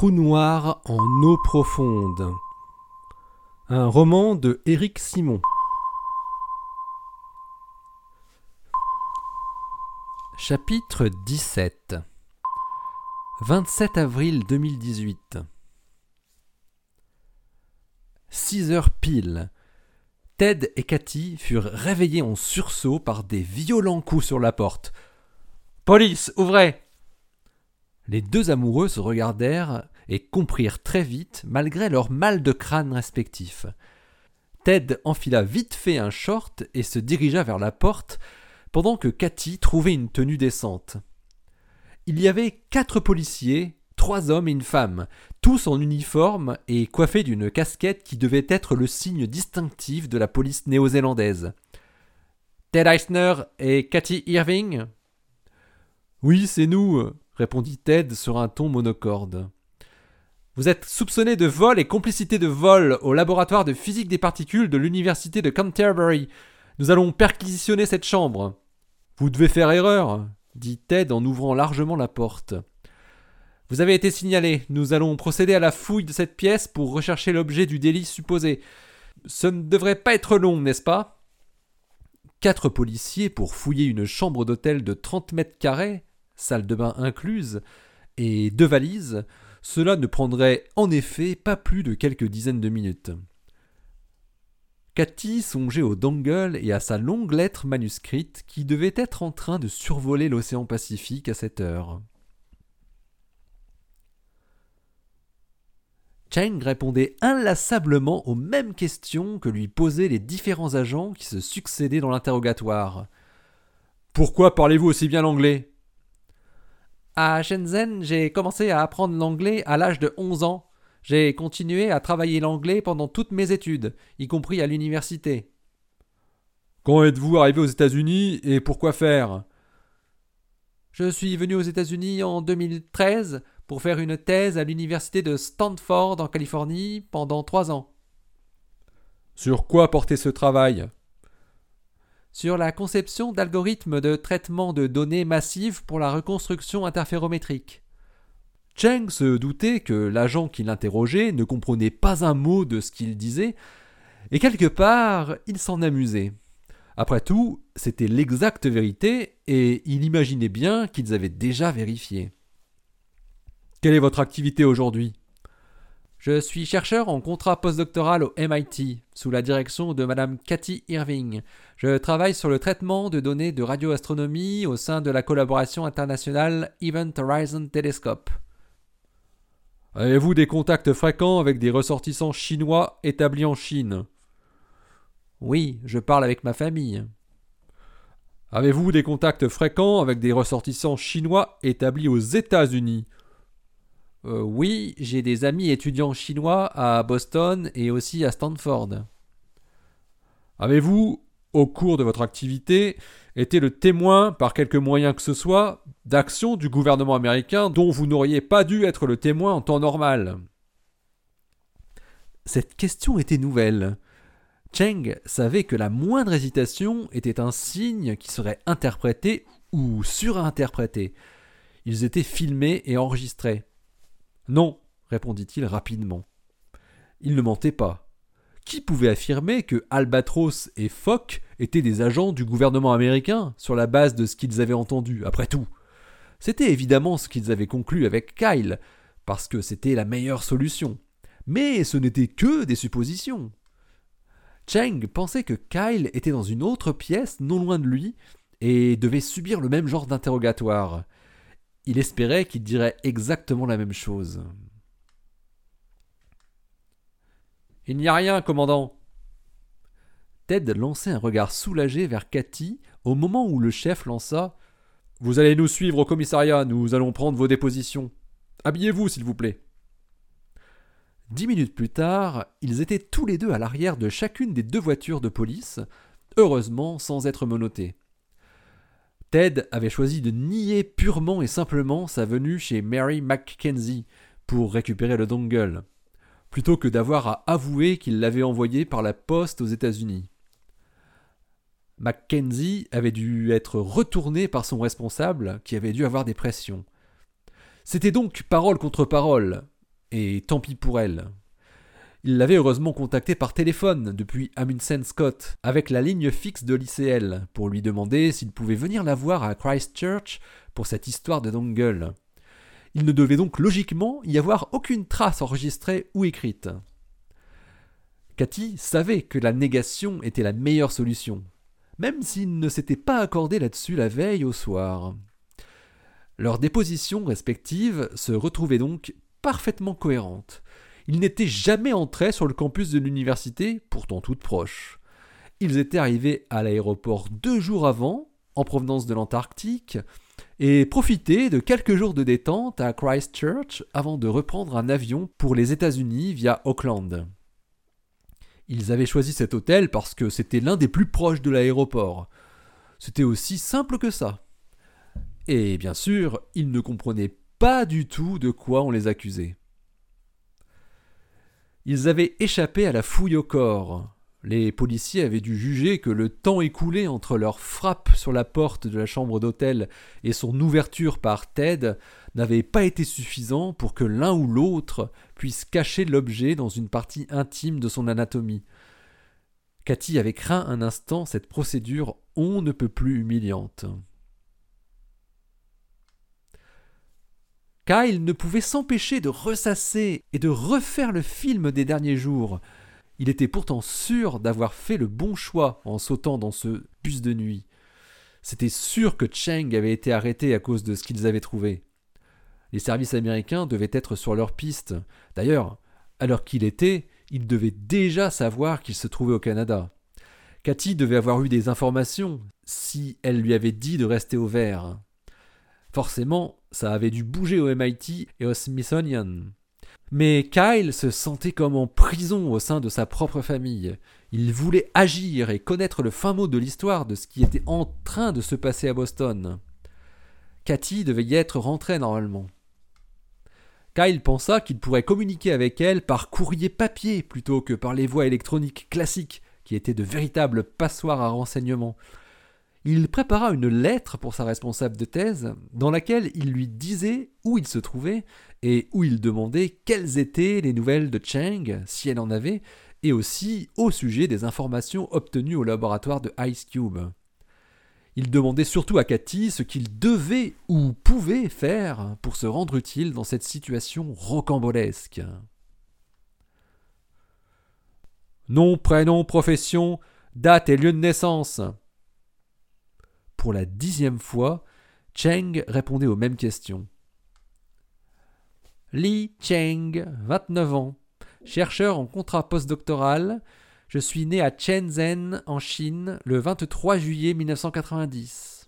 trou noir en eau profonde. Un roman de Éric Simon. Chapitre 17 27 avril 2018 6 heures pile. Ted et Cathy furent réveillés en sursaut par des violents coups sur la porte. Police, ouvrez Les deux amoureux se regardèrent et comprirent très vite, malgré leur mal de crâne respectifs. Ted enfila vite fait un short et se dirigea vers la porte, pendant que Cathy trouvait une tenue décente. Il y avait quatre policiers, trois hommes et une femme, tous en uniforme et coiffés d'une casquette qui devait être le signe distinctif de la police néo-zélandaise. Ted Eisner et Cathy Irving? Oui, c'est nous, répondit Ted sur un ton monocorde. Vous êtes soupçonné de vol et complicité de vol au laboratoire de physique des particules de l'université de Canterbury. Nous allons perquisitionner cette chambre. Vous devez faire erreur, dit Ted en ouvrant largement la porte. Vous avez été signalé. Nous allons procéder à la fouille de cette pièce pour rechercher l'objet du délit supposé. Ce ne devrait pas être long, n'est-ce pas? Quatre policiers pour fouiller une chambre d'hôtel de 30 mètres carrés, salle de bain incluse, et deux valises, cela ne prendrait en effet pas plus de quelques dizaines de minutes. Cathy songeait au dongle et à sa longue lettre manuscrite qui devait être en train de survoler l'océan Pacifique à cette heure. Cheng répondait inlassablement aux mêmes questions que lui posaient les différents agents qui se succédaient dans l'interrogatoire. Pourquoi parlez-vous aussi bien l'anglais? À Shenzhen, j'ai commencé à apprendre l'anglais à l'âge de 11 ans. J'ai continué à travailler l'anglais pendant toutes mes études, y compris à l'université. Quand êtes-vous arrivé aux États-Unis et pourquoi faire? Je suis venu aux États-Unis en 2013 pour faire une thèse à l'université de Stanford en Californie pendant trois ans. Sur quoi portait ce travail? Sur la conception d'algorithmes de traitement de données massives pour la reconstruction interférométrique. Cheng se doutait que l'agent qui l'interrogeait ne comprenait pas un mot de ce qu'il disait, et quelque part il s'en amusait. Après tout, c'était l'exacte vérité, et il imaginait bien qu'ils avaient déjà vérifié. Quelle est votre activité aujourd'hui? Je suis chercheur en contrat postdoctoral au MIT, sous la direction de Madame Cathy Irving. Je travaille sur le traitement de données de radioastronomie au sein de la collaboration internationale Event Horizon Telescope. Avez-vous des contacts fréquents avec des ressortissants chinois établis en Chine? Oui, je parle avec ma famille. Avez-vous des contacts fréquents avec des ressortissants chinois établis aux États-Unis? Euh, oui, j'ai des amis étudiants chinois à Boston et aussi à Stanford. Avez-vous, au cours de votre activité, été le témoin, par quelque moyen que ce soit, d'actions du gouvernement américain dont vous n'auriez pas dû être le témoin en temps normal? Cette question était nouvelle. Cheng savait que la moindre hésitation était un signe qui serait interprété ou surinterprété. Ils étaient filmés et enregistrés. Non, répondit-il rapidement. Il ne mentait pas. Qui pouvait affirmer que Albatros et Foch étaient des agents du gouvernement américain sur la base de ce qu'ils avaient entendu, après tout? C'était évidemment ce qu'ils avaient conclu avec Kyle, parce que c'était la meilleure solution. Mais ce n'était que des suppositions. Cheng pensait que Kyle était dans une autre pièce non loin de lui et devait subir le même genre d'interrogatoire. Il espérait qu'il dirait exactement la même chose. Il n'y a rien, commandant. Ted lançait un regard soulagé vers Cathy au moment où le chef lança Vous allez nous suivre au commissariat, nous allons prendre vos dépositions. Habillez-vous, s'il vous plaît. Dix minutes plus tard, ils étaient tous les deux à l'arrière de chacune des deux voitures de police, heureusement sans être menottés. Ted avait choisi de nier purement et simplement sa venue chez Mary Mackenzie pour récupérer le dongle, plutôt que d'avoir à avouer qu'il l'avait envoyé par la poste aux États-Unis. Mackenzie avait dû être retourné par son responsable, qui avait dû avoir des pressions. C'était donc parole contre parole, Et tant pis pour elle. Il l'avait heureusement contacté par téléphone depuis Amundsen Scott, avec la ligne fixe de l'ICL, pour lui demander s'il pouvait venir la voir à Christchurch pour cette histoire de Dongle. Il ne devait donc logiquement y avoir aucune trace enregistrée ou écrite. Cathy savait que la négation était la meilleure solution, même s'il ne s'était pas accordé là-dessus la veille au soir. Leurs dépositions respectives se retrouvaient donc parfaitement cohérentes. Ils n'étaient jamais entrés sur le campus de l'université, pourtant toute proche. Ils étaient arrivés à l'aéroport deux jours avant, en provenance de l'Antarctique, et profitaient de quelques jours de détente à Christchurch avant de reprendre un avion pour les États-Unis via Auckland. Ils avaient choisi cet hôtel parce que c'était l'un des plus proches de l'aéroport. C'était aussi simple que ça. Et bien sûr, ils ne comprenaient pas du tout de quoi on les accusait. Ils avaient échappé à la fouille au corps. Les policiers avaient dû juger que le temps écoulé entre leur frappe sur la porte de la chambre d'hôtel et son ouverture par Ted n'avait pas été suffisant pour que l'un ou l'autre puisse cacher l'objet dans une partie intime de son anatomie. Cathy avait craint un instant cette procédure on ne peut plus humiliante. Kyle ne pouvait s'empêcher de ressasser et de refaire le film des derniers jours. Il était pourtant sûr d'avoir fait le bon choix en sautant dans ce bus de nuit. C'était sûr que Cheng avait été arrêté à cause de ce qu'ils avaient trouvé. Les services américains devaient être sur leur piste. D'ailleurs, alors qu'il était, ils devaient déjà savoir qu'il se trouvait au Canada. Cathy devait avoir eu des informations si elle lui avait dit de rester au vert. Forcément, ça avait dû bouger au MIT et au Smithsonian. Mais Kyle se sentait comme en prison au sein de sa propre famille. Il voulait agir et connaître le fin mot de l'histoire de ce qui était en train de se passer à Boston. Cathy devait y être rentrée normalement. Kyle pensa qu'il pourrait communiquer avec elle par courrier papier plutôt que par les voies électroniques classiques, qui étaient de véritables passoires à renseignements il prépara une lettre pour sa responsable de thèse dans laquelle il lui disait où il se trouvait et où il demandait quelles étaient les nouvelles de Cheng, si elle en avait, et aussi au sujet des informations obtenues au laboratoire de Ice Cube. Il demandait surtout à Cathy ce qu'il devait ou pouvait faire pour se rendre utile dans cette situation rocambolesque. Nom, prénom, profession, date et lieu de naissance, pour la dixième fois, Cheng répondait aux mêmes questions. Li Cheng, 29 ans, chercheur en contrat postdoctoral. Je suis né à Shenzhen, en Chine, le 23 juillet 1990.